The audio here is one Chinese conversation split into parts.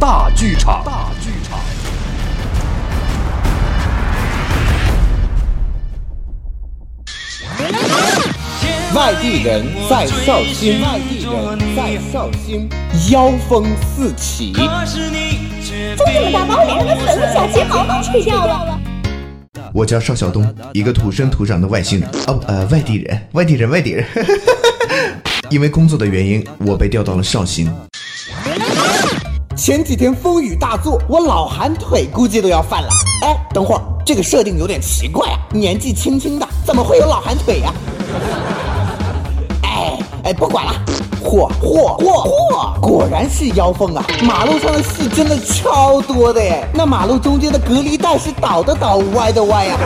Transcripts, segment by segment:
大剧场。大剧场。外地人在绍兴，外地人在绍兴，妖风四起。就这么大包，连人的粉和假睫毛都吹掉了。我叫邵晓东，一个土生土长的外星人，哦呃外地人，外地人，外地人。因为工作的原因，我被调到了绍兴。前几天风雨大作，我老寒腿估计都要犯了。哎，等会儿，这个设定有点奇怪啊！年纪轻轻的，怎么会有老寒腿呀、哎哎，不管了，嚯嚯嚯嚯，果然是妖风啊！马路上的戏真的超多的耶，那马路中间的隔离带是倒的倒，歪的歪呀、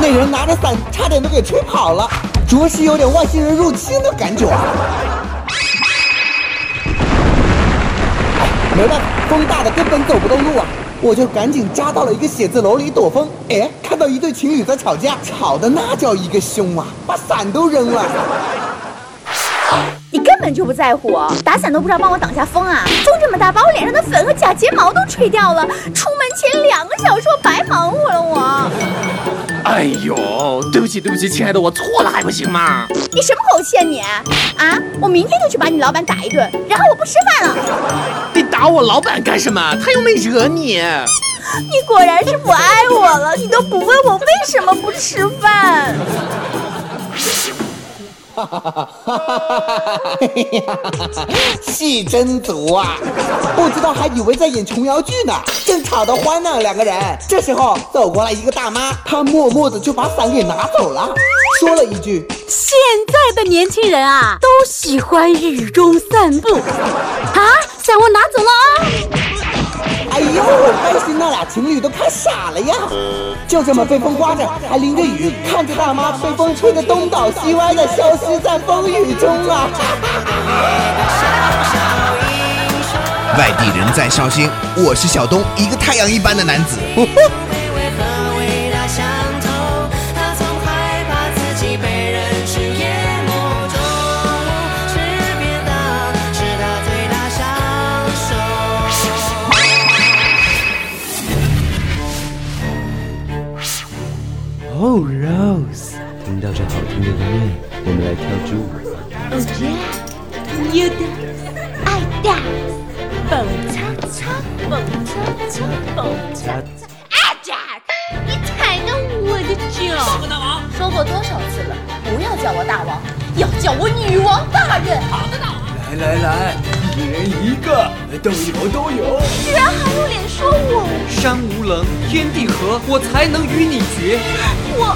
那人拿着伞，差点都给吹跑了，着实有点外星人入侵的感觉啊！没办法，风大的根本走不动路啊！我就赶紧扎到了一个写字楼里躲风。哎，看到一对情侣在吵架，吵的那叫一个凶啊，把伞都扔了。你根本就不在乎我，打伞都不知道帮我挡下风啊！风这么大，把我脸上的粉和假睫毛都吹掉了。出门前两个小时我白忙活了我。哎呦，对不起对不起，亲爱的，我错了还不行吗？你什么口气啊你？啊！我明天就去把你老板打一顿，然后我不吃饭了。我老板干什么？他又没惹你。你果然是不爱我了，你都不问我为什么不吃饭。哈哈哈戏真足啊！不知道还以为在演琼瑶剧呢，正吵得欢呢两个人。这时候走过来一个大妈，她默默的就把伞给拿走了，说了一句现在的年轻人啊，都喜欢雨中散步。啊，伞我拿走了啊！：“哎呦，担心那俩情侣都看傻了呀！”就这么被风刮着，还淋着雨，看着大妈被风吹得东倒西歪的消失在风雨中啊！外地人在绍兴，我是小东，一个太阳一般的男子。哦、Rose，听到这好听的音乐，我们来跳支舞。You dance, I dance，蹦擦擦，蹦擦擦，蹦擦擦。啊，Jack，你踩到我的脚！大王，说过多少次了，不要叫我大王，要叫我女王大人。好的，大王来来来，一人一个，都有都有。居然还有脸？山无棱，天地合，我才能与你绝。我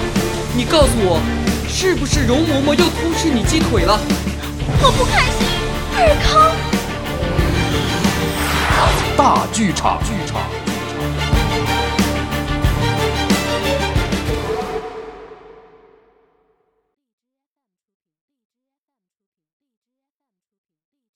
你告诉我，是不是容嬷嬷又偷吃你鸡腿了？我不开心，尔康。大剧场。剧场。